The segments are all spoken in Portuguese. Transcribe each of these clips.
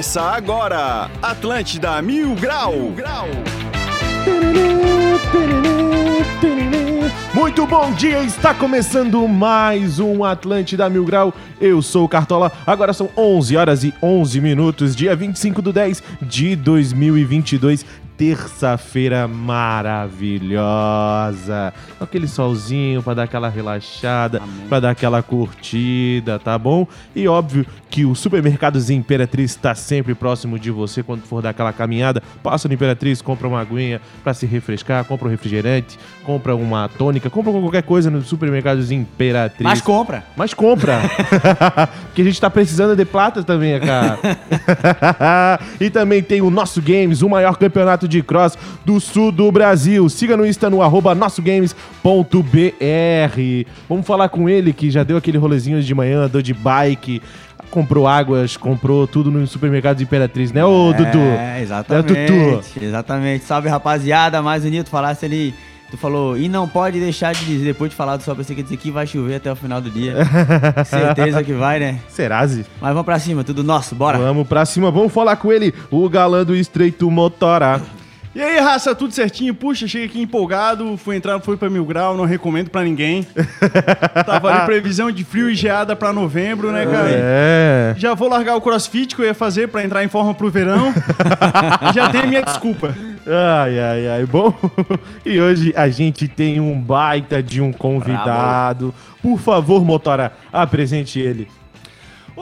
Começa agora, Atlântida Mil Grau. Mil Grau. Muito bom dia, está começando mais um Atlântida Mil Grau. Eu sou o Cartola, agora são 11 horas e 11 minutos, dia 25 do 10 de 2022 terça-feira maravilhosa. Aquele solzinho para dar aquela relaxada, para dar aquela curtida, tá bom? E óbvio que o Supermercados Imperatriz está sempre próximo de você quando for dar aquela caminhada. Passa no Imperatriz, compra uma aguinha para se refrescar, compra um refrigerante, compra uma tônica, compra qualquer coisa no Supermercados Imperatriz. Mas compra. Mas compra. Porque a gente tá precisando de plata também, cara. e também tem o Nosso Games, o maior campeonato de cross do sul do Brasil. Siga no Insta no arroba nossogames.br. Vamos falar com ele que já deu aquele rolezinho de manhã, andou de bike, comprou águas, comprou tudo no supermercado de Imperatriz, né, ô Dudu? É, exatamente. É, Tutu. Exatamente. Salve, rapaziada. Mais bonito falasse ali. Tu falou, e não pode deixar de dizer, depois de falar do sol, pensei que dizer que vai chover até o final do dia. Certeza que vai, né? Serazi? Mas vamos pra cima, tudo nosso, bora. Vamos pra cima, vamos falar com ele, o galã do Estreito Motora. E aí, raça, tudo certinho? Puxa, cheguei aqui empolgado, fui entrar, fui pra Mil Grau, não recomendo pra ninguém. Tava ali previsão de frio e geada pra novembro, né, cara? É. Já vou largar o crossfit que eu ia fazer pra entrar em forma pro verão. Já tem a minha desculpa. Ai, ai, ai. Bom, e hoje a gente tem um baita de um convidado. Por favor, Motora, apresente ele.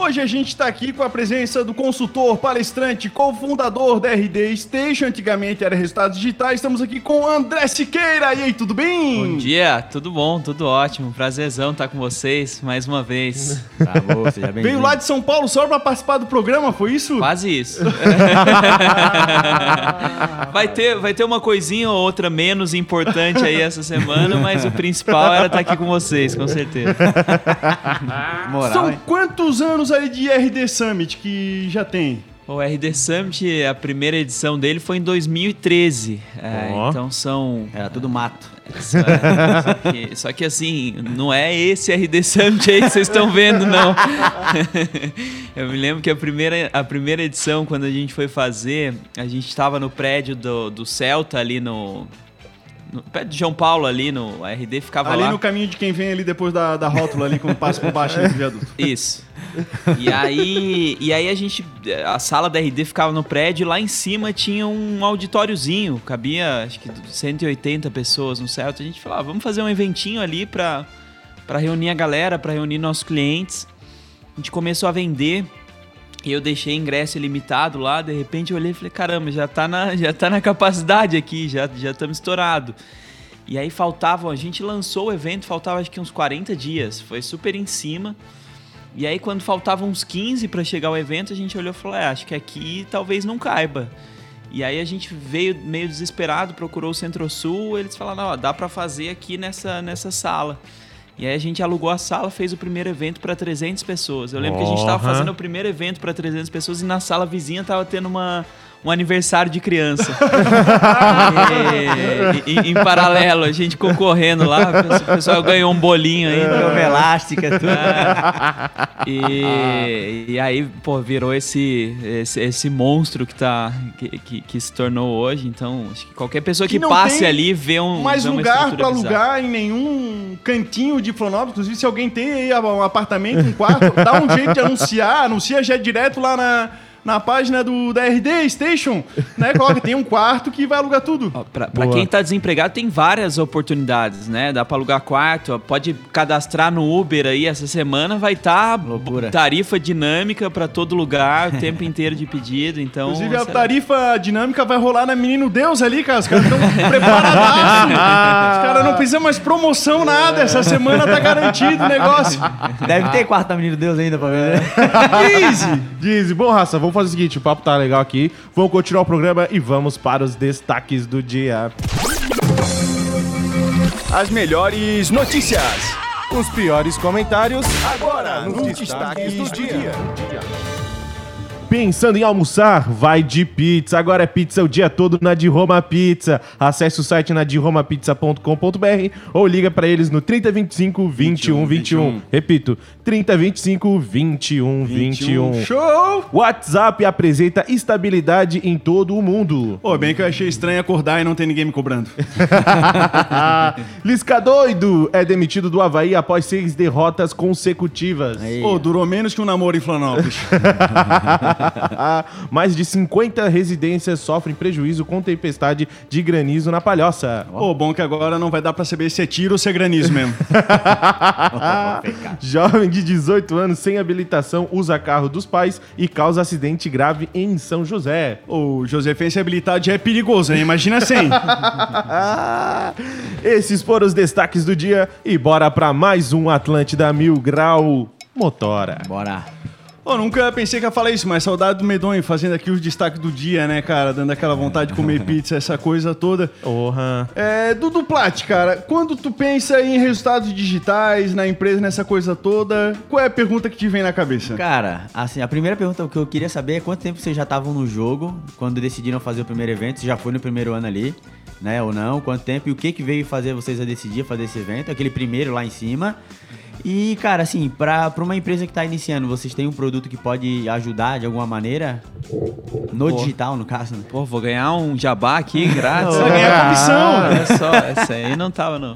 Hoje a gente tá aqui com a presença do consultor, palestrante, cofundador da RD Station, antigamente era Resultados Digitais. Estamos aqui com André Siqueira. E aí, tudo bem? Bom dia, tudo bom, tudo ótimo. Prazerzão estar com vocês mais uma vez. Tá bom, seja bem Veio lá de São Paulo só pra participar do programa, foi isso? Quase isso. vai, ter, vai ter uma coisinha ou outra menos importante aí essa semana, mas o principal era estar aqui com vocês, com certeza. Moral, São hein? quantos anos aí de RD Summit que já tem? O RD Summit, a primeira edição dele foi em 2013. É, então são Era tudo mato. Só, só que, só que, assim, não é esse RD Summit aí que vocês estão vendo, não. Eu me lembro que a primeira, a primeira edição, quando a gente foi fazer, a gente estava no prédio do, do Celta ali no. No prédio de João Paulo ali no RD ficava ali lá. no caminho de quem vem ali depois da, da rótula ali, quando passa por baixo ali do viaduto. Isso. E aí, e aí a gente. A sala da RD ficava no prédio e lá em cima tinha um auditóriozinho. Cabia acho que 180 pessoas no Celta. A gente falava, vamos fazer um eventinho ali pra, pra reunir a galera, pra reunir nossos clientes. A gente começou a vender. E eu deixei ingresso ilimitado lá, de repente eu olhei e falei, caramba, já tá na, já tá na capacidade aqui, já estamos estourado. E aí faltavam, a gente lançou o evento, faltava acho que uns 40 dias, foi super em cima. E aí, quando faltavam uns 15 para chegar ao evento, a gente olhou e falou: é, acho que aqui talvez não caiba. E aí a gente veio meio desesperado, procurou o Centro-Sul, eles falaram: ó, dá para fazer aqui nessa, nessa sala. E aí a gente alugou a sala, fez o primeiro evento para 300 pessoas. Eu lembro que a gente tava Porra. fazendo o primeiro evento para 300 pessoas e na sala vizinha tava tendo uma, um aniversário de criança. e, e- em paralelo, a gente concorrendo lá, o pessoal ganhou um bolinho aí. Prova elástica, tudo. E, e aí, pô, virou esse, esse, esse monstro que, tá, que, que, que se tornou hoje. Então, acho que qualquer pessoa que, Que passe ali vê um. Mais vê uma lugar bizarra. alugar em nenhum cantinho de Florianópolis. Inclusive, se alguém tem aí um apartamento, um quarto, dá um jeito de anunciar. Anuncia já direto lá na, na página do, da RD Station. Né? Coloca, tem um quarto que vai alugar tudo. Ó, Pra, pra quem tá desempregado, tem várias oportunidades, né? Dá pra alugar quarto, ó, pode cadastrar no Uber aí essa semana, vai estar Loucura. tarifa dinâmica pra todo lugar, o tempo inteiro de pedido. Então, Inclusive, a essa- tarifa dinâmica vai rolar na Menino Deus ali, cara. Os caras estão preparados. Os caras não precisam mais promoção, nada. Essa semana tá garantido o negócio. Deve ter quarto da Menino Deus ainda pra ver, né? Easy. Diz, bom, raça, vamos fazer o seguinte: o papo tá legal aqui. Vamos continuar o programa e vamos para os destaques do dia. As melhores notícias. Os piores comentários. Agora, nos destaques do dia. Pensando em almoçar? Vai de pizza. Agora é pizza o dia todo na de Roma Pizza. Acesse o site na de romapizza.com.br ou liga para eles no 3025 2121. 21. Repito, 3025 2121. Show! WhatsApp apresenta estabilidade em todo o mundo. Pô, bem que eu achei estranho acordar e não ter ninguém me cobrando. Lisca doido é demitido do Havaí após seis derrotas consecutivas. Pô, durou menos que um namoro em Florianópolis. Mais de 50 residências sofrem prejuízo com tempestade de granizo na Palhoça. Pô, bom que agora não vai dar pra saber se é tiro ou se é granizo mesmo. Jovem de 18 anos sem habilitação usa carro dos pais e causa acidente grave em São José. O Josefense habilitado já é perigoso, hein? Imagina sem. Esses foram os destaques do dia e bora pra mais um Atlântida Mil Grau Motora. Bora. Nunca pensei que ia falar isso, mas saudade do Medonho fazendo aqui os destaques do dia, né, cara? Dando aquela vontade de comer pizza, essa coisa toda. Porra. É, Dudu Plat, cara, quando tu pensa em resultados digitais na empresa, nessa coisa toda, qual é a pergunta que te vem na cabeça? Cara, assim, a primeira pergunta que eu queria saber é quanto tempo vocês já estavam no jogo quando decidiram fazer o primeiro evento? Se já foi no primeiro ano ali, né, ou não? Quanto tempo e o que que veio fazer vocês a decidir fazer esse evento? Aquele primeiro lá em cima. E, cara, assim, pra, pra uma empresa que tá iniciando, vocês têm um produto que pode ajudar de alguma maneira? No Pô. digital, no caso, né? Pô, vou ganhar um jabá aqui grátis. Vai ganhar comissão. Olha só, essa aí não tava, não.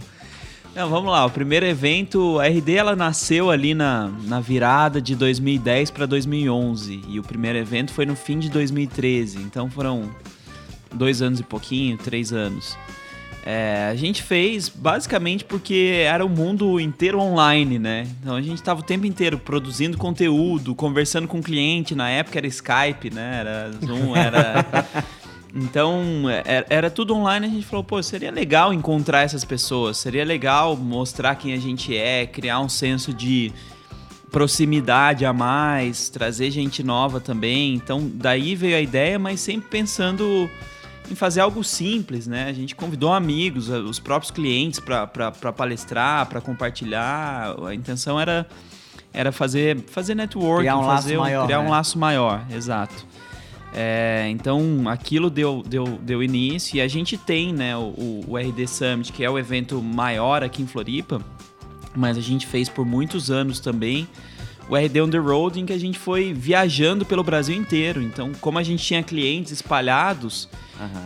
Não, vamos lá. O primeiro evento, a RD, ela nasceu ali na, na virada de 2010 para 2011. E o primeiro evento foi no fim de 2013. Então foram dois anos e pouquinho, três anos. É, a gente fez basicamente porque era o mundo inteiro online, né? Então a gente estava o tempo inteiro produzindo conteúdo, conversando com o cliente. Na época era Skype, né? Era Zoom, era. Então, era, era tudo online. A gente falou, pô, seria legal encontrar essas pessoas, seria legal mostrar quem a gente é, criar um senso de proximidade a mais, trazer gente nova também. Então, daí veio a ideia, mas sempre pensando em fazer algo simples, né? A gente convidou amigos, os próprios clientes para palestrar, para compartilhar. A intenção era era fazer fazer networking, Criar um laço fazer maior, criar um né? laço maior, exato. É, então aquilo deu, deu, deu início e a gente tem né, o, o RD Summit, que é o evento maior aqui em Floripa, mas a gente fez por muitos anos também o RD On The Road, em que a gente foi viajando pelo Brasil inteiro. Então, como a gente tinha clientes espalhados,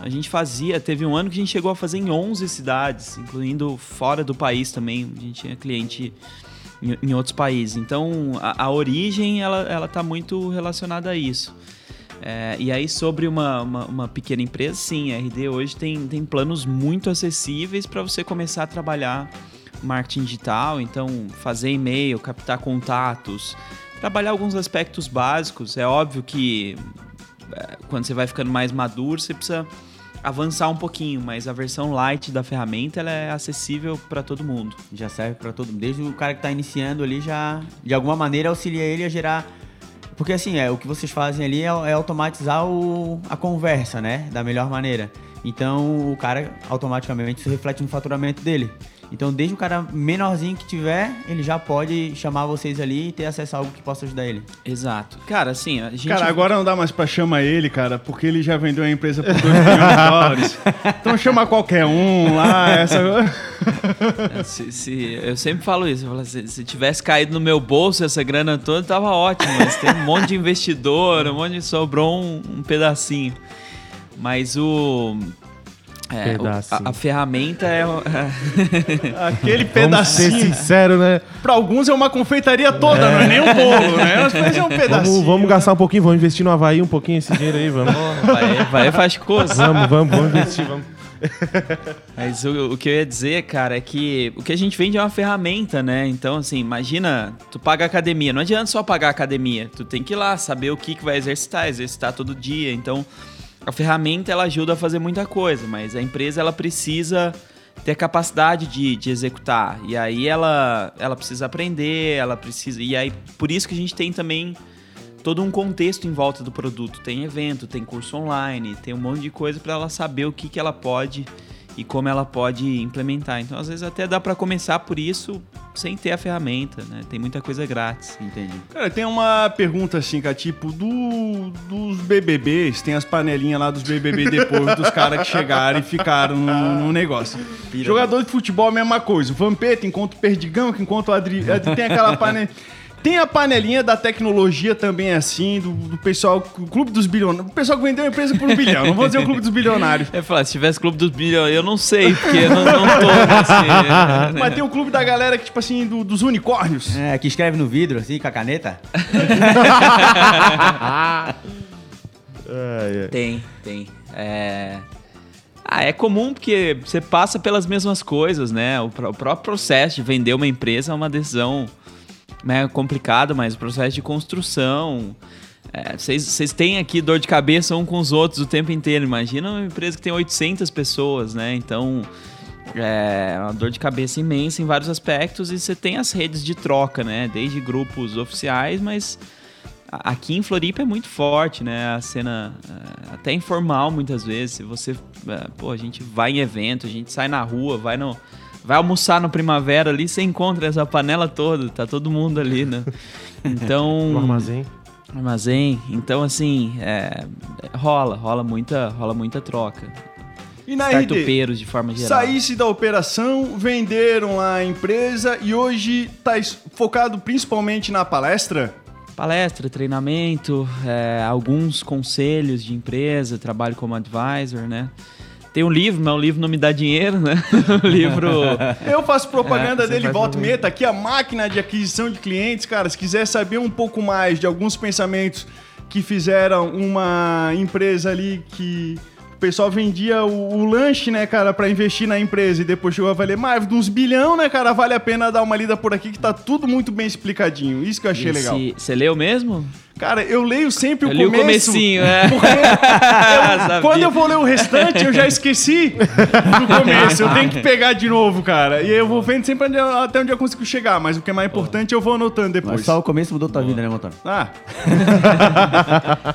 a gente fazia. Teve um ano que a gente chegou a fazer em 11 cidades, incluindo fora do país também. A gente tinha cliente em, em outros países. Então, a, a origem, ela, ela tá muito relacionada a isso. É, e aí, sobre uma, uma, uma pequena empresa, sim, a RD hoje tem, tem planos muito acessíveis para você começar a trabalhar marketing digital, então fazer e-mail, captar contatos, trabalhar alguns aspectos básicos. É óbvio que é, quando você vai ficando mais maduro, você precisa avançar um pouquinho, mas a versão light da ferramenta ela é acessível para todo mundo. Já serve pra todo mundo. Desde o cara que tá iniciando ali já, de alguma maneira, auxilia ele a gerar. Porque assim, é, o que vocês fazem ali é, é automatizar o, a conversa, né? Da melhor maneira. Então o cara automaticamente isso reflete no faturamento dele. Então, desde o cara menorzinho que tiver, ele já pode chamar vocês ali e ter acesso a algo que possa ajudar ele. Exato. Cara, assim, a gente Cara, agora não dá mais pra chamar ele, cara, porque ele já vendeu a empresa por 2 milhões de dólares. Então chama qualquer um lá, essa... Se, se- eu sempre falo isso, eu falo, se, se tivesse caído no meu bolso essa grana toda, tava ótimo. Mas tem um monte de investidor, um monte de sobrou um, um pedacinho. Mas o. é, o- Pedacinho. a, a ferramenta é. Aquele Vamos ser pedacinho. sincero, né? Pra alguns é uma confeitaria toda, não é nem um bolo, né? Mas é um pedacinho. Vamos, vamos gastar um pouquinho, vamos investir no Havaí um pouquinho esse dinheiro aí, vamos. vai, vai faz coisa. Vamos, vamos, vamos investir, vamos. Mas o, o que eu ia dizer, cara, é que o que a gente vende é uma ferramenta, né? Então, assim, imagina, tu paga academia. Não adianta só pagar academia. Tu tem que ir lá, saber o que, que vai exercitar, exercitar todo dia. Então, a ferramenta, ela ajuda a fazer muita coisa, mas a empresa, ela precisa ter capacidade de, de executar. E aí, ela, ela precisa aprender, ela precisa... E aí, por isso que a gente tem também todo um contexto em volta do produto. Tem evento, tem curso online, tem um monte de coisa para ela saber o que, que ela pode e como ela pode implementar. Então, às vezes até dá para começar por isso, sem ter a ferramenta, né? Tem muita coisa grátis. Entendi. Cara, tem uma pergunta assim, cara, tipo, do, dos BBBs, tem as panelinhas lá dos BBB depois dos caras que chegaram e ficaram no, no negócio. Jogador de futebol, a mesma coisa. O Vampeta encontra o Perdigão, que encontra o Adri... Adri- Tem aquela panela... Tem a panelinha da tecnologia também, assim, do, do pessoal, o Clube dos Bilionários. O pessoal que vendeu a empresa por um bilhão. Não vou dizer o Clube dos Bilionários. Eu ia falar, se tivesse clube dos bilhões, eu não sei, porque eu não, não tô nesse. Mas tem o clube da galera que, tipo assim, do- dos unicórnios. É, que escreve no vidro, assim, com a caneta. Tem, tem. É... Ah, é comum porque você passa pelas mesmas coisas, né? O, pró- o próprio processo de vender uma empresa é uma decisão né, complicada, mas o processo de construção. é, Vocês vocês têm aqui dor de cabeça um com os outros o tempo inteiro. Imagina uma empresa que tem 800 pessoas, né? Então é uma dor de cabeça imensa em vários aspectos e você tem as redes de troca, né? Desde grupos oficiais, mas aqui em Floripa é muito forte, né? A cena é, até informal muitas vezes. Você, é, pô, a gente vai em evento, a gente sai na rua, vai no vai almoçar no primavera ali, você encontra essa panela toda, tá todo mundo ali, né? Então, No armazém. armazém. Então assim, é, rola, rola muita, rola muita troca. E na RD, de forma geral. saísse da operação, venderam lá a empresa e hoje tá focado principalmente na palestra. Palestra, treinamento, é, alguns conselhos de empresa, trabalho como advisor, né? Tem um livro, mas o livro não me dá dinheiro, né? o livro. Eu faço propaganda É, dele volta e meia, tá aqui a máquina de aquisição de clientes, cara. Se quiser saber um pouco mais de alguns pensamentos que fizeram uma empresa ali que o pessoal vendia o, o lanche, né, cara, pra investir na empresa e depois chegou a valer mais de uns bilhão, né, cara, vale a pena dar uma lida por aqui que tá tudo muito bem explicadinho. Isso que eu achei legal. Você leu mesmo? Cara, eu leio sempre Eu o li o começo. comecinho, é. Porque eu- quando eu vou ler o restante, eu já esqueci do começo. Eu tenho que pegar de novo, cara. E eu vou vendo sempre até onde eu consigo chegar. Mas o que é mais importante, eu vou anotando depois. Mas só o começo mudou tua vida, né, motor? Ah,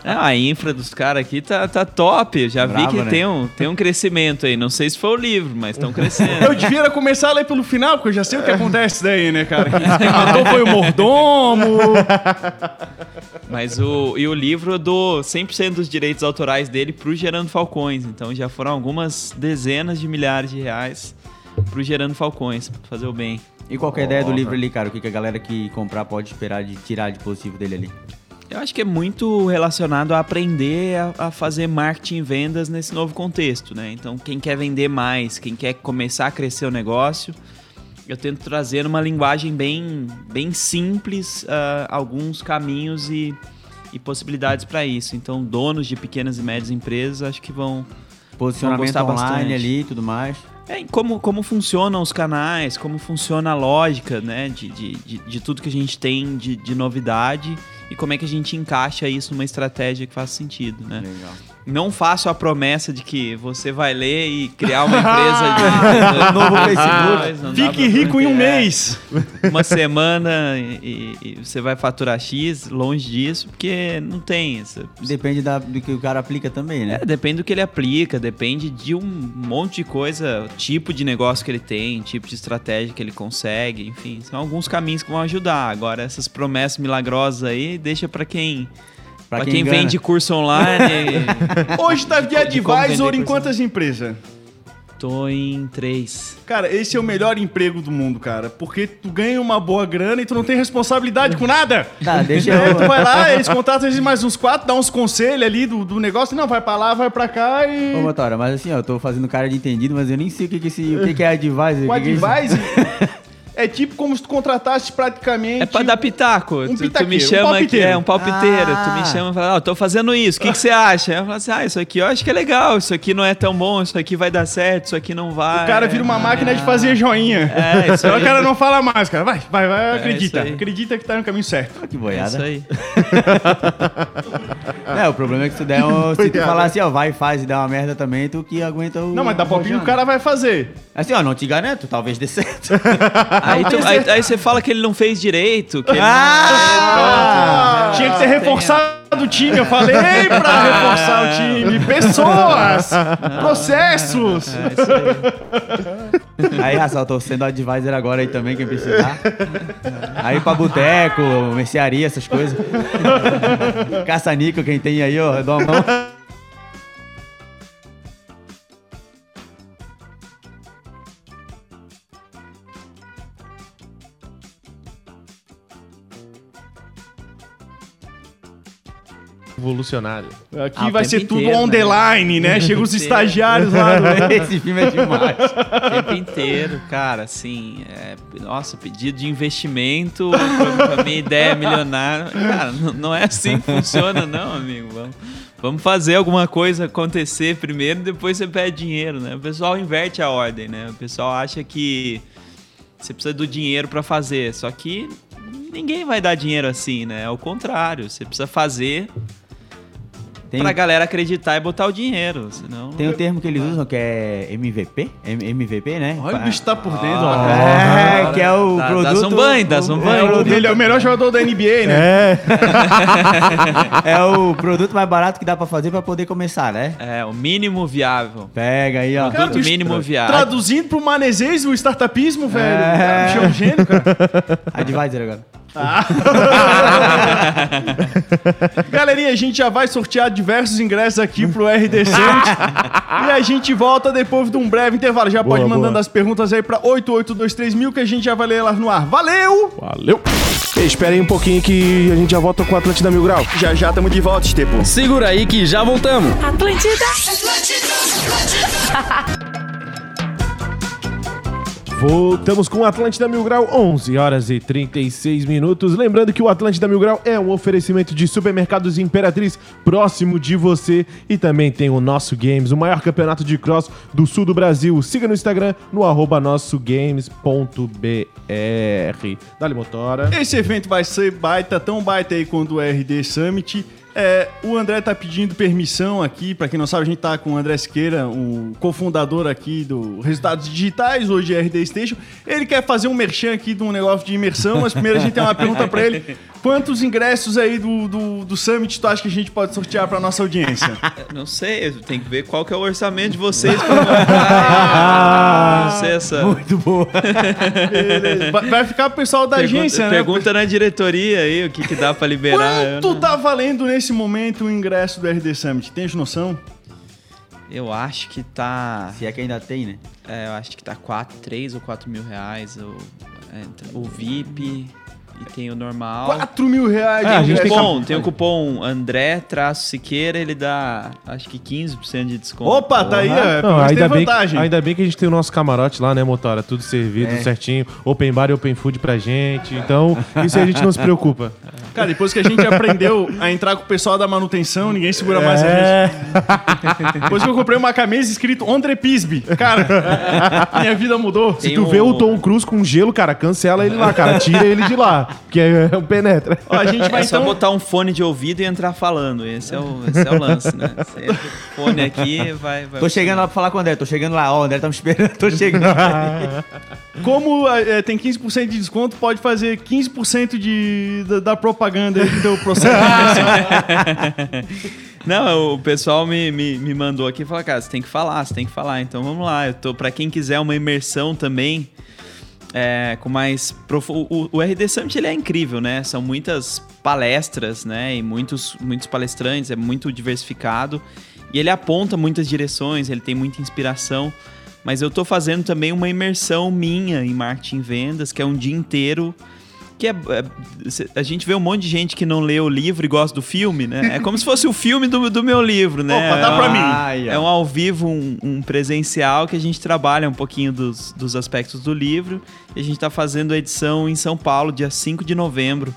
Ah, a infra dos caras aqui tá, tá top. Eu já vi Bravo, que né? tem, um, tem um crescimento aí. Não sei se foi o livro, mas estão crescendo. eu devia começar a ler pelo final, porque eu já sei o que acontece daí, né, cara? Quem matou foi o mordomo. Mas o, e o livro eu dou 100% dos direitos autorais dele pro Gerando Falcões. Então já foram algumas dezenas de milhares de reais pro Gerando Falcões, pra fazer o bem. E qual que é a ideia do livro ali, cara? O que, que a galera que comprar pode esperar de tirar de positivo dele ali? Eu acho que é muito relacionado a aprender a, a fazer marketing e vendas nesse novo contexto, né? Então, quem quer vender mais, quem quer começar a crescer o negócio, eu tento trazer numa linguagem bem, bem simples ah, alguns caminhos e, e possibilidades para isso. Então, donos de pequenas e médias empresas acho que vão, Posicionamento gostar online bastante. ali e tudo mais. É, como, como funcionam os canais, como funciona a lógica, né, de, de, de, de tudo que a gente tem de, de novidade e como é que a gente encaixa isso numa estratégia que faça sentido, né? Legal. Não faço a promessa de que você vai ler e criar uma empresa de... Novo Facebook. Dá Fique rico em um é, mês. Uma semana e, e- você vai faturar X, longe disso, porque não tem essa... Depende da- do que o cara aplica também, né? É, depende do que ele aplica, depende de um monte de coisa, tipo de negócio que ele tem, tipo de estratégia que ele consegue, enfim, são alguns caminhos que vão ajudar. Agora, essas promessas milagrosas aí, deixa pra quem, Pra pra quem quem, vende curso online. Hoje tá de advisor em quantas empresas? Tô em três. Cara, esse é o melhor emprego do mundo, cara. Porque tu ganha uma boa grana e tu não tem responsabilidade com nada. Tá, deixa É, tu eu... vai lá, eles contratam eles mais uns quatro, dá uns conselhos ali do, do negócio. Não, vai pra lá, vai pra cá e. Ô, Motora, mas assim, ó, eu tô fazendo cara de entendido, mas eu nem sei o que, que, esse, o que, que é advisor. O o que que é é tipo como se tu contratasse praticamente. É pra dar pitaco. um tu, tu me um chama aqui, palpiteiro. é um palpiteiro. Ah. Tu me chama e fala, ó, tô fazendo isso, o que, que você acha? Eu falo assim, ah, isso aqui eu acho que é legal, isso aqui não é tão bom, isso aqui vai dar certo, isso aqui não vai. O cara vira uma máquina de fazer joinha. É, isso Então aí. o cara não fala mais, cara. Vai, vai, vai, acredita. isso aí. Acredita que tá no caminho certo. Que É boiada. isso aí. É, o problema é que tu der um, se tu falar assim, ó, vai, faz e dá uma merda também, tu que aguenta o. Não, mas dá palpite, o cara vai fazer. Assim, ó, não te garanto, talvez dê certo. Aí, tu- aí- certeza. aí você fala que ele não fez direito, que ele Ah! Tinha que ter reforçado do time, eu falei pra reforçar o time. Pessoas, processos. É isso aí. Aí, Rassal, tô sendo advisor agora aí também, quem precisar. Aí pra boteco, mercearia, essas coisas. Caça-níquel, quem tem aí, ó, eu dou uma mão. Revolucionário. Aqui Ah, vai ser tudo inteiro, on né? the line, né? Chega os estagiários lá. do- Esse filme é demais. O tempo inteiro, cara, assim, é, nossa, pedido de investimento pra minha ideia milionária. Cara, não, é assim que funciona, não, amigo. Vamos, vamos fazer alguma coisa acontecer primeiro, depois você pede dinheiro, né? O pessoal inverte a ordem, né? O pessoal acha que você precisa do dinheiro pra fazer, só que ninguém vai dar dinheiro assim, né? É o contrário, você precisa fazer Tem, pra galera acreditar e botar o dinheiro, senão... tem um termo que eles usam que é MVP? M- MVP, né? Olha, o bicho tá por dentro. ó. É, que é o Dá- dá produto... Zumbanho, dá o- Zumbanho. É, o produto- Ele é o melhor jogador da NBA, né? É. é o produto mais barato que dá pra fazer pra poder começar, né? É, o mínimo viável. Pega aí, ó. Produto bicho, mínimo viável. Traduzindo pro manezês o startupismo, velho. É. Cara, o bicho é um gênio, cara. Advisor agora. Galerinha, a gente já vai sortear diversos ingressos aqui pro RD Summit. e a gente volta depois de um breve intervalo. Já Boa, pode ir mandando boa. as perguntas aí pra 8823 mil que a gente já vai ler elas no ar. Valeu! Valeu. Espera aí um pouquinho que a gente já volta com o Atlântida Mil Grau. Já já tamo de volta, Estepo. Segura aí que já voltamos. Atlântida. Voltamos com o Atlântida Mil Grau, 11 horas e 36 minutos. Lembrando que o Atlântida Mil Grau é um oferecimento de supermercados Imperatriz próximo de você. E também tem o Nosso Games, o maior campeonato de cross do sul do Brasil. Siga no Instagram, no arroba nossogames.br. Dali, motora. Esse evento vai ser baita, tão baita aí quanto o RD Summit. É, o André tá pedindo permissão aqui, pra quem não sabe, a gente tá com o André Siqueira, o cofundador aqui do Resultados Digitais, hoje é RD Station. Ele quer fazer um merchan aqui de um negócio de imersão, mas primeiro a gente tem uma pergunta pra ele. Quantos ingressos aí do, do, do Summit tu acha que a gente pode sortear pra nossa audiência? Não sei, tem que ver qual que é o orçamento de vocês pra. Não sei essa. Muito boa. Vai- Vai ficar pro pessoal da Pergunta, agência, né? pergunta na diretoria aí o que, que dá pra liberar. Eu, Quanto não- tá valendo nesse momento o ingresso do RD Summit? Tens noção? eu acho que tá. Se é que ainda tem, né? é, eu acho que tá 4, 3 ou 4 mil reais. O, é, o VIP e tem o normal. 4 mil reais. É, de a gente tem Cupom, tem o cupom André-Siqueira, ele dá acho que 15% de desconto. Opa, tá aí, ó. Não, Pelo menos ainda, tem bem, vantagem. ainda bem que a gente tem o nosso camarote lá, né, Motora? Tudo servido, É. certinho. Open bar e open food pra gente. Então, isso aí a gente não se preocupa. Cara, depois que a gente aprendeu a entrar com o pessoal da manutenção, ninguém segura mais a É. gente. Depois que eu comprei uma camisa escrito André Pisby. Cara, minha vida mudou. Se Tem tu um- vê o Tom Cruise com gelo, cara, cancela ele lá, cara. Tira ele de lá. Que é um penetra. Ó, a gente vai É só então... botar um fone de ouvido e entrar falando. Esse é o, esse é o lance, né? Você entra com o fone aqui vai. vai Tô chegando lá pra falar com o André, tô chegando lá, ó, o André tá me esperando, tô chegando. Como é, tem 15% de desconto, pode fazer 15% de, da, da propaganda aí do teu processo de imersão. Não, o pessoal me, me, me mandou aqui e falou, cara, você tem que falar, você tem que falar. Então vamos lá. Eu tô, pra quem quiser uma imersão também, é, com mais. Profu... O, o RD Summit ele é incrível, né? São muitas palestras, né? E muitos, muitos palestrantes, é muito diversificado. E ele aponta muitas direções, ele tem muita inspiração. Mas eu tô fazendo também uma imersão minha em marketing e vendas, que é um dia inteiro. Que é, é- a gente vê um monte de gente que não lê o livro e gosta do filme, né? É como se fosse o filme do, do meu livro, né? Opa, dá pra mim. É um ao vivo, um, um presencial que a gente trabalha um pouquinho dos, dos aspectos do livro. E a gente tá fazendo a edição em São Paulo, dia 5 de novembro.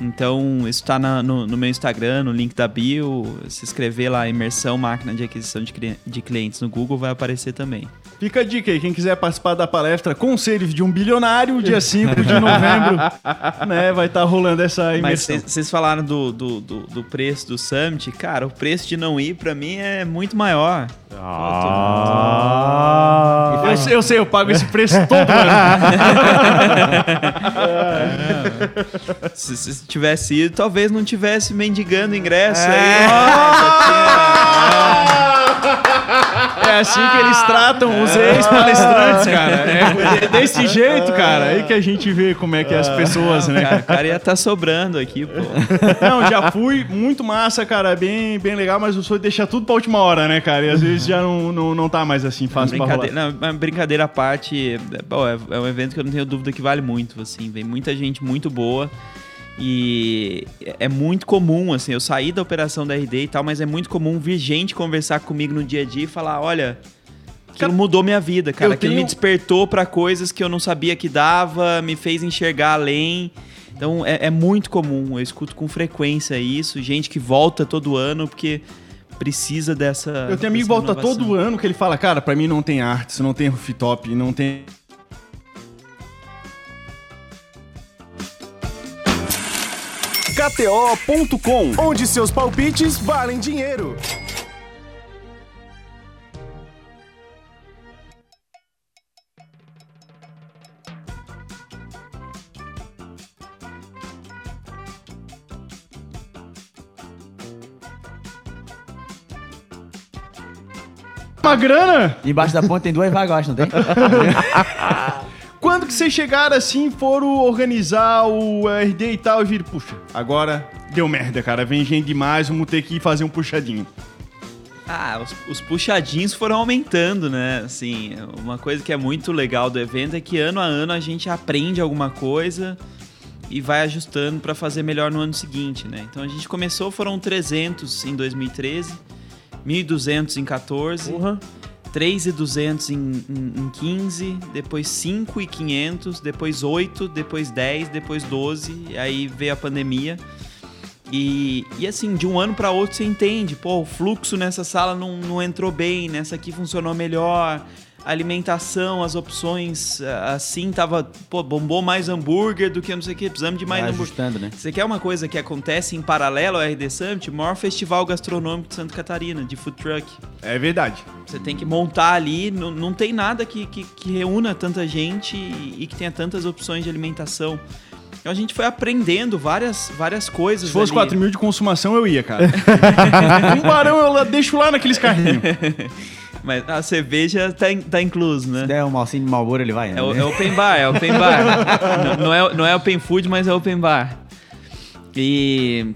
Então, isso tá na- no, no meu Instagram, no link da bio. Se escrever lá, imersão máquina de aquisição de, de clientes no Google, vai aparecer também. Fica a dica aí, quem quiser participar da palestra Conselhos de um Bilionário, dia 5 de novembro, né, vai estar rolando essa Mas imersão. vocês falaram do, do, do, do preço do Summit. Cara, o preço de não ir, pra mim, é muito maior. Ah. Eu, sei- eu sei, eu pago esse preço todo ano. Se, se tivesse ido, talvez não tivesse mendigando ingresso É. aí. É assim que eles tratam os ex-palestrantes, cara. É desse jeito, cara. Aí que a gente vê como é que é as pessoas, né? Cara, o cara ia estar sobrando aqui, pô. Não, já fui, muito massa, cara, bem, bem legal, mas o sonho deixa tudo pra última hora, né, cara? E às vezes já não, não, não tá mais assim fácil pra rolar. Brincadeira, não, brincadeira à parte, é, bom, é, é um evento que eu não tenho dúvida que vale muito, assim, vem muita gente muito boa e é muito comum, assim, eu saí da operação da RD e tal, mas é muito comum vir gente conversar comigo no dia a dia e falar, olha, aquilo mudou minha vida, cara, eu aquilo tenho- me despertou pra coisas que eu não sabia que dava, me fez enxergar além. Então é, é muito comum, eu escuto com frequência isso, gente que volta todo ano porque precisa dessa. Eu tenho amigo que volta renovação. todo ano que ele fala, cara, pra mim não tem arte, não tem rooftop, não tem. KTO.com. Onde seus palpites valem dinheiro. Uma grana? Embaixo da ponte tem duas vagas, não tem? Que vocês chegaram assim, foram organizar o RD e tal, e puxa, agora deu merda, cara, vem gente demais, vamos ter que fazer um puxadinho. Ah, os, os puxadinhos foram aumentando, né? Assim, uma coisa que é muito legal do evento é que ano a ano a gente aprende alguma coisa e vai ajustando para fazer melhor no ano seguinte, né? Então a gente começou, foram 300 em 2013, 1.200 em 14, Porra. 3.200 em, em, em 15, depois 5.500, depois 8, depois 10, depois 12, e aí veio a pandemia. E, e assim, de um ano para outro você entende, pô, o fluxo nessa sala não, não entrou bem, nessa aqui funcionou melhor, alimentação, as opções, ah, assim, tava, pô, bombou mais hambúrguer do que não sei o que, precisamos de mais Vai hambúrguer. né? Você quer uma coisa que acontece em paralelo ao RD Summit? O maior festival gastronômico de Santa Catarina, de food truck. É verdade. Você tem que montar ali, não, não tem nada que, que, que reúna tanta gente e, e que tenha tantas opções de alimentação. Então a gente foi aprendendo várias, várias coisas. Se fosse ali. 4 mil de consumação, eu ia, cara. um barão eu deixo lá naqueles carrinhos. Mas a cerveja tá, in- tá incluso, né? Se der um malcinho de Malboro, ele vai. né? É, o- é open bar, é open bar. não, não é, não é open food, mas é open bar. E.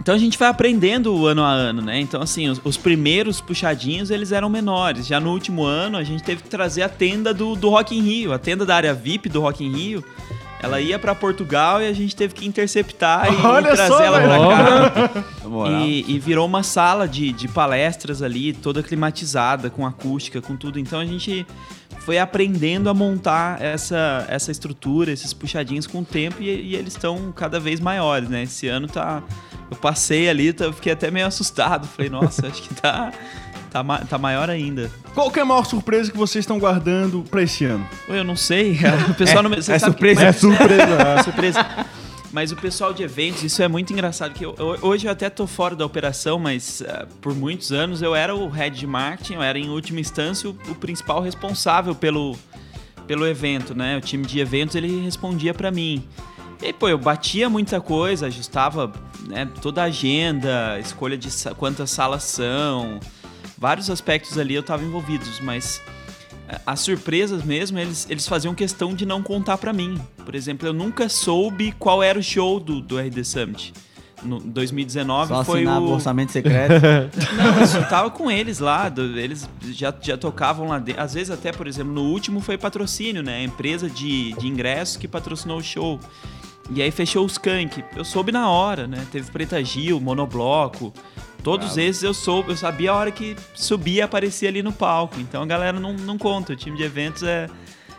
Então a gente vai aprendendo ano a ano, né? Então, assim, os, os primeiros puxadinhos eles eram menores. Já no último ano, a gente teve que trazer a tenda do, do Rock in Rio, a tenda da área VIP do Rock in Rio. Ela ia pra Portugal e a gente teve que interceptar e, Olha trazer só, ela pra cá. E, e virou uma sala de, de palestras ali, toda climatizada, com acústica, com tudo. Então a gente foi aprendendo a montar essa, essa estrutura, esses puxadinhos com o tempo e, e eles estão cada vez maiores, né? Esse ano tá. Eu passei ali, tá, fiquei até meio assustado. Falei, nossa, acho que tá, tá, ma- tá maior ainda. Qual que é a maior surpresa que vocês estão guardando pra esse ano? Eu não sei, o pessoal não me- é que- surpresa. mas- É surpresa. É surpresa. Mas o pessoal de eventos, isso é muito engraçado. que eu- eu- Hoje eu até tô fora da operação, mas ah, por muitos anos eu era o head de marketing, eu era em última instância o, o principal responsável pelo, pelo evento, né? O time de eventos ele respondia pra mim. E aí, pô, eu batia muita coisa, ajustava né, toda a agenda, escolha de sa- quantas salas são, vários aspectos ali eu tava envolvidos, mas eh, as surpresas mesmo, eles, eles faziam questão de não contar pra mim. Por exemplo, eu nunca soube qual era o show do, do RD Summit. No 2019 Só foi o... o orçamento secreto. Não, mas eu tava com eles lá, do- eles já, já tocavam lá dentro. Às vezes até, por exemplo, no último foi patrocínio, né? A empresa de, de ingresso que patrocinou o show. E aí fechou os Skank. Eu soube na hora, né? Teve Preta Gil, Monobloco. Todos esses eu soube, eu sabia a hora que subia e aparecia ali no palco. Então a galera não, não conta. O time de eventos é,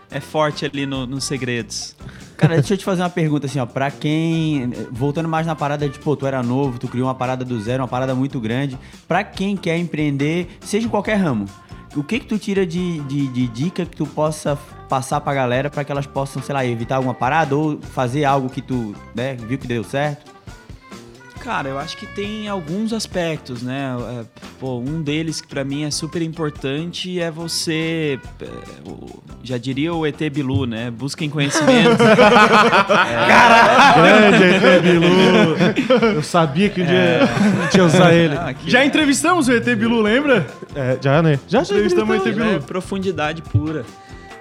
é forte ali no- nos segredos. Cara, deixa eu te fazer uma pergunta assim, ó. Pra quem. Voltando mais na parada de, pô, tu era novo, tu criou uma parada do zero, uma parada muito grande. Pra quem quer empreender, seja em qualquer ramo, o que que tu tira de, de, de dica que tu possa passar pra galera pra que elas possam, sei lá, evitar alguma parada ou fazer algo que tu, né, viu que deu certo? Cara, eu acho que tem alguns aspectos, né? É, pô, um deles que pra mim é super importante é você, é, já diria o ET Bilu, né? Busquem conhecimento. Grande ET Bilu. Eu sabia que um dia ia usar ele. Ah, Já é- entrevistamos o ET Bilu, lembra? É, já, né? Já já Entrevistamos o ET É Bilu. profundidade pura.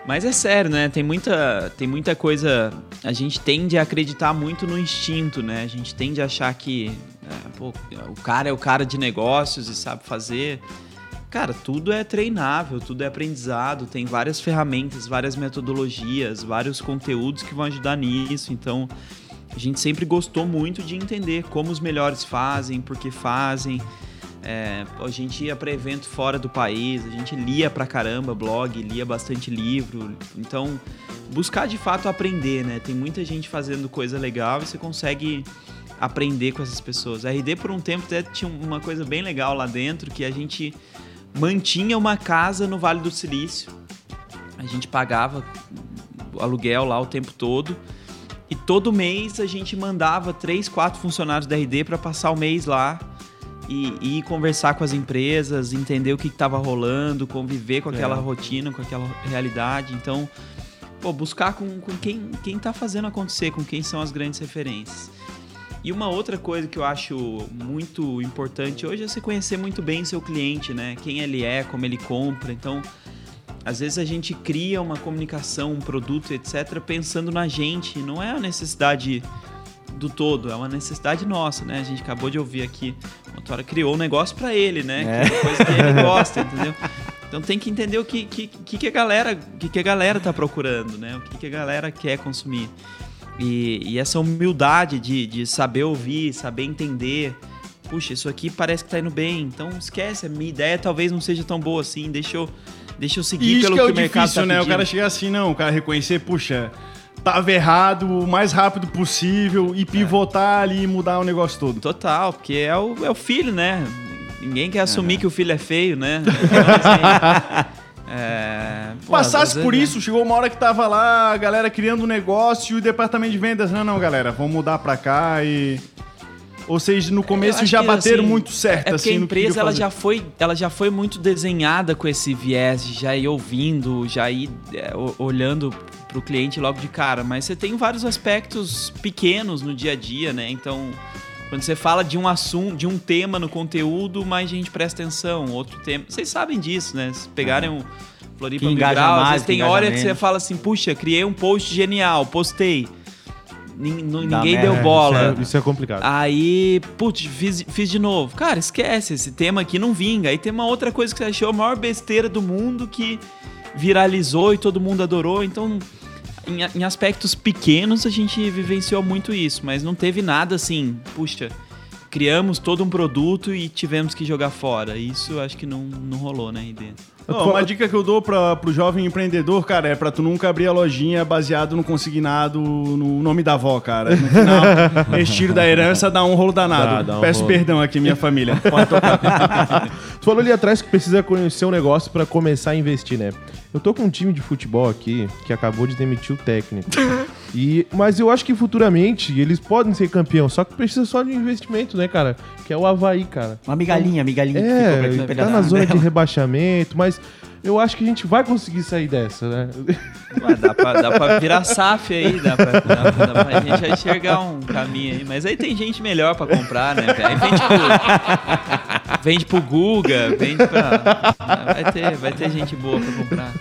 Mas é sério, né? Tem muita, tem muita coisa. A gente tende a acreditar muito no instinto, né? A gente tende a achar que é, pô, o cara é o cara de negócios e sabe fazer. Cara, tudo é treinável, tudo é aprendizado, tem várias ferramentas, várias metodologias, vários conteúdos que vão ajudar nisso. Então, a gente sempre gostou muito de entender como os melhores fazem, por que fazem. É, a gente ia para evento fora do país, a gente lia pra caramba blog, lia bastante livro. Então, buscar de fato aprender, né? Tem muita gente fazendo coisa legal e você consegue aprender com essas pessoas. A RD por um tempo até tinha uma coisa bem legal lá dentro, que a gente mantinha uma casa no Vale do Silício. A gente pagava aluguel lá o tempo todo. E todo mês a gente mandava três, quatro funcionários da RD para passar o mês lá e, e ir conversar com as empresas, entender o que estava rolando, conviver com aquela rotina, com aquela realidade. Então, pô, buscar com, com quem, quem tá fazendo acontecer, com quem são as grandes referências. E uma outra coisa que eu acho muito importante hoje é você conhecer muito bem seu cliente, né? Quem ele é, como ele compra. Então, às vezes a gente cria uma comunicação, um produto, etc., pensando na gente. Não é a necessidade do todo, é uma necessidade nossa, né? A gente acabou de ouvir aqui, o Motora criou um negócio pra ele, né? Que é coisa que ele gosta, entendeu? Então tem que entender o que, que, que, que a galera, o que, que a galera tá procurando, né? O que, que a galera quer consumir. E, e essa humildade de, de saber ouvir, saber entender. Puxa, isso aqui parece que tá indo bem, então esquece, a minha ideia talvez não seja tão boa assim, deixa eu, deixa eu seguir isso pelo que é que, o o mercado difícil, tá né? O pedindo. cara chegar assim, não, o cara reconhecer, puxa, tava errado o mais rápido possível e pivotar ali e mudar o negócio todo. Total, porque é o, é o filho, né? Ninguém quer assumir que o filho é feio, né? Então, assim, é, pô, Passasse por né? isso, chegou uma hora que tava lá, a galera criando um negócio e o departamento de vendas, não, não, galera, vamos mudar pra cá e... Ou seja, no começo já que, bateram assim, muito certo, é porque assim, a empresa ela já foi ela já foi muito desenhada com esse viés de já ir ouvindo já ir é, o- olhando pro cliente logo de cara. Mas você tem vários aspectos pequenos no dia a dia né? Então quando você fala de um assunto de um tema no conteúdo mais gente presta atenção outro tema. Vocês sabem disso né? Se pegarem o Floripa Que Mil Grau, às mais, vezes tem hora que você fala assim puxa criei um post genial postei Dá ninguém merda. deu bola Isso é, isso é complicado. Aí, putz, fiz, fiz de novo. Cara, esquece, esse tema aqui não vinga. Aí tem uma outra coisa que você achou a maior besteira do mundo que viralizou e todo mundo adorou. Então, em, em aspectos pequenos, a gente vivenciou muito isso, mas não teve nada assim, puxa, criamos todo um produto e tivemos que jogar fora. Isso acho que não, não rolou, né. Ó, uma dica que eu dou pra, pro jovem empreendedor, cara, é pra tu nunca abrir a lojinha baseado no consignado no nome da avó, cara. No final, esse tiro da herança dá um rolo danado. Dá, dá um Peço rolo. perdão aqui, minha família. Pode tocar. Tu falou ali atrás que precisa conhecer um negócio pra começar a investir, né? Eu tô com um time de futebol aqui que acabou de demitir o técnico. E, mas eu acho que futuramente eles podem ser campeão, só que precisa só de um investimento, né, cara? Que é o Havaí, cara. Uma migalhinha, migalhinha que ficou pra É, tá na zona de dela. rebaixamento, mas eu acho que a gente vai conseguir sair dessa, né? Dá, pra, dá pra virar SAF aí, dá pra, dá, dá pra gente enxergar um caminho aí. Mas aí tem gente melhor pra comprar, né? Aí vende pro, vende pro Guga, vende pra. Vai ter, vai ter gente boa pra comprar.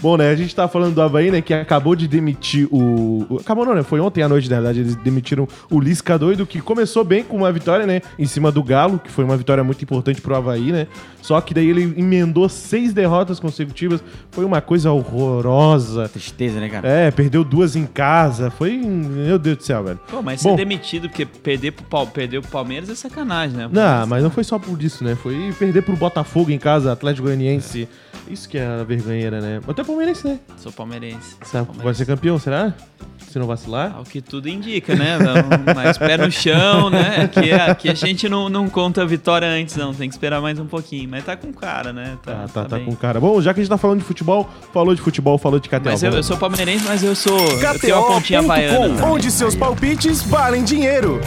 Bom, né, a gente tá falando do Havaí, né, que acabou de demitir o... o- Acabou não, né? Foi ontem à noite, na verdade, eles demitiram o Lisca doido, que começou bem com uma vitória, né, em cima do Galo, que foi uma vitória muito importante pro Havaí, né? Só que daí ele emendou seis derrotas consecutivas, foi uma coisa horrorosa. Tristeza, né, cara? É, perdeu duas em casa, foi... Meu Deus do céu, velho. Pô, mas Bom. ser demitido porque perder pro, Pal- perder pro Palmeiras é sacanagem, né? Não, mas não foi só por isso, né? Foi perder pro Botafogo em casa, Atlético Goianiense. Isso que é a vergonheira, né? Até palmeirense, né? Sou palmeirense. Sabe, vai ser campeão, será? Se não vacilar? Ao que tudo indica, né? Mais pé no chão, né? Aqui, aqui a gente não, não conta a vitória antes, não. Tem que esperar mais um pouquinho. Mas tá com cara, né? Tá, tá, tá com cara. Bom, já que a gente tá falando de futebol, falou de futebol, falou de KTO. Mas eu, eu sou palmeirense, mas eu sou. KTO.com, onde seus palpites valem dinheiro.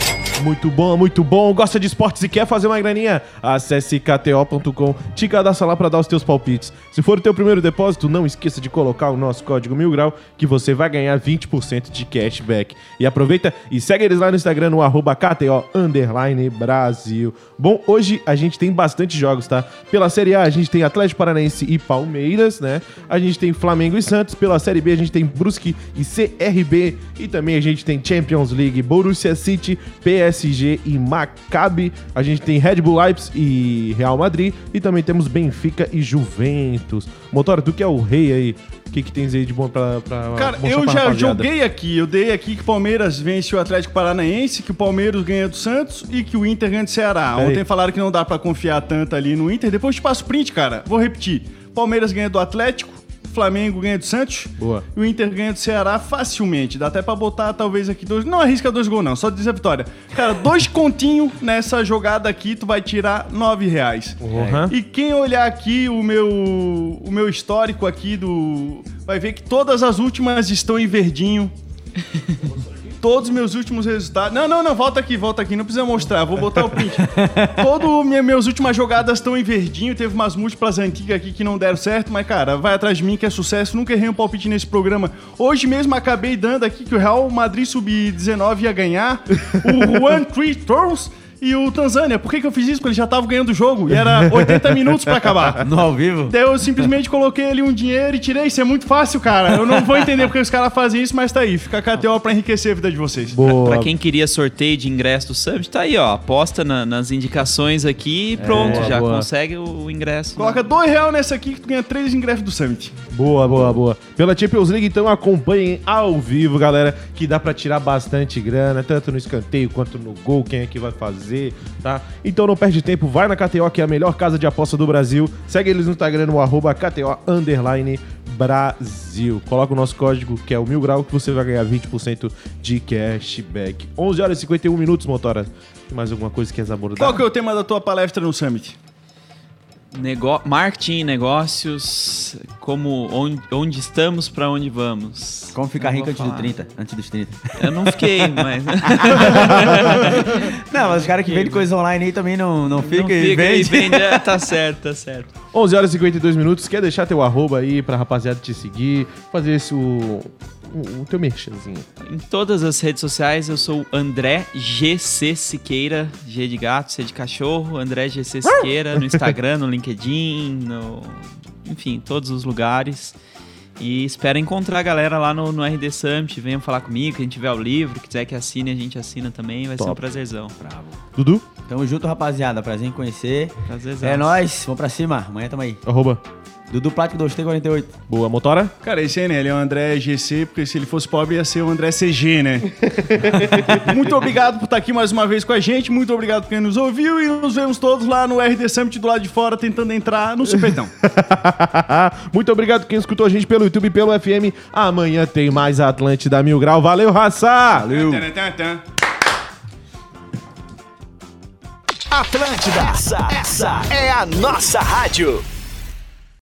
Muito bom, muito bom. Gosta de esportes e quer fazer uma graninha? Acesse kto.com, te cadastra lá pra dar os teus palpites. Se for o teu primeiro depósito, não esqueça de colocar o nosso código Mil Grau, que você vai ganhar 20% de cashback. E aproveita e segue eles lá no Instagram, no arroba KTO underline Brasil. Bom, hoje a gente tem bastante jogos, tá? Pela Série A, a gente tem Atlético Paranaense e Palmeiras, né? A gente tem Flamengo e Santos. Pela Série B, a gente tem Brusque e CRB. E também a gente tem Champions League, Borussia City, PSG e Maccabi. A gente tem Red Bull Leipzig e Real Madrid. E também temos Benfica e Juventus. Motora, tu que é o rei aí, o que, que tens aí de bom pra, pra Cara, eu pra já rapaziada? joguei aqui. Eu dei aqui que o Palmeiras vence o Atlético Paranaense, que o Palmeiras ganha do Santos e que o Inter ganha do Ceará. Peraí. Ontem falaram que não dá pra confiar tanto ali no Inter. Depois eu te passo o print, cara. Vou repetir. Palmeiras ganha do Atlético, Flamengo ganha do Santos. Boa. E o Inter ganha do Ceará facilmente. Dá até pra botar, talvez, aqui dois. Não arrisca dois gols, não. Só dizer a vitória. Cara, dois continhos nessa jogada aqui, tu vai tirar nove reais. Uhum. E quem olhar aqui o meu, o meu histórico aqui do. Vai ver que todas as últimas estão em verdinho. Todos os meus últimos resultados. Não, não, não, volta aqui, volta aqui, não precisa mostrar, vou botar o print. Todas minha, minhas últimas jogadas estão em verdinho, teve umas múltiplas antigas aqui que não deram certo, mas cara, vai atrás de mim que é sucesso, nunca errei um palpite nesse programa. Hoje mesmo acabei dando aqui que o Real Madrid Sub-19 ia ganhar, o One Three Throws e o Tanzânia. Por que, que eu fiz isso? Porque ele já tava ganhando o jogo e era 80 minutos pra acabar. No ao vivo? Daí eu simplesmente coloquei ali um dinheiro e tirei. Isso é muito fácil, cara. Eu não vou entender porque os caras fazem isso, mas tá aí. Fica a KTO pra enriquecer a vida de vocês. Boa. Pra quem queria sorteio de ingresso do Summit, tá aí, ó. Aposta na- nas indicações aqui e pronto, boa, já boa. consegue o, o ingresso. Coloca dois reais nessa aqui que tu ganha três ingressos do Summit. Boa, boa, boa. Pela Champions League, então acompanhem ao vivo, galera, que dá pra tirar bastante grana, tanto no escanteio quanto no gol, quem é que vai fazer, tá? Então não perde tempo, vai na KTO, que é a melhor casa de aposta do Brasil. Segue eles no Instagram, no arroba KTO underline Brasil. Coloca o nosso código, que é o Mil Grau, que você vai ganhar 20% de cashback. 11 horas e 51 minutos, Motora. Tem mais alguma coisa que quer abordar? Qual que é o tema da tua palestra no Summit? Nego... Marketing, negócios, como onde, onde estamos, pra onde vamos. Como ficar rico antes dos falar. 30? Antes dos 30. Eu não fiquei, mas. Não, mas os caras que vendem coisa online aí também não, não ficam não e fica e vendem. vende. é, tá certo, tá certo. 11 horas e 52 minutos. Quer deixar teu arroba aí pra rapaziada te seguir, fazer esse o, o, teu merchanzinho. Em todas as redes sociais eu sou André GC Siqueira, G de gato, C de cachorro, André GC Siqueira, no Instagram, no LinkedIn, no. Enfim, todos os lugares. E espero encontrar a galera lá no, no RD Summit. Venham falar comigo, quem tiver o livro, quiser que assine, a gente assina também. Vai ser um Top. prazerzão. Dudu, Tamo junto, rapaziada. Prazer em conhecer. Prazerzão. É nóis. Vamos pra cima. Amanhã tamo aí. arroba. Dudu Plático 2T48. Boa, Motora. Cara, esse aí, né? Ele é o André GC, porque se ele fosse pobre ia ser o André CG, né? muito obrigado por estar aqui mais uma vez com a gente. Muito obrigado por quem nos ouviu. E nos vemos todos lá no RD Summit do lado de fora, tentando entrar no Supetão. Muito obrigado quem escutou a gente pelo YouTube e pelo FM. Amanhã tem mais Atlântida Mil Grau. Valeu, raça! Valeu! Atlântida, essa, essa é a nossa rádio.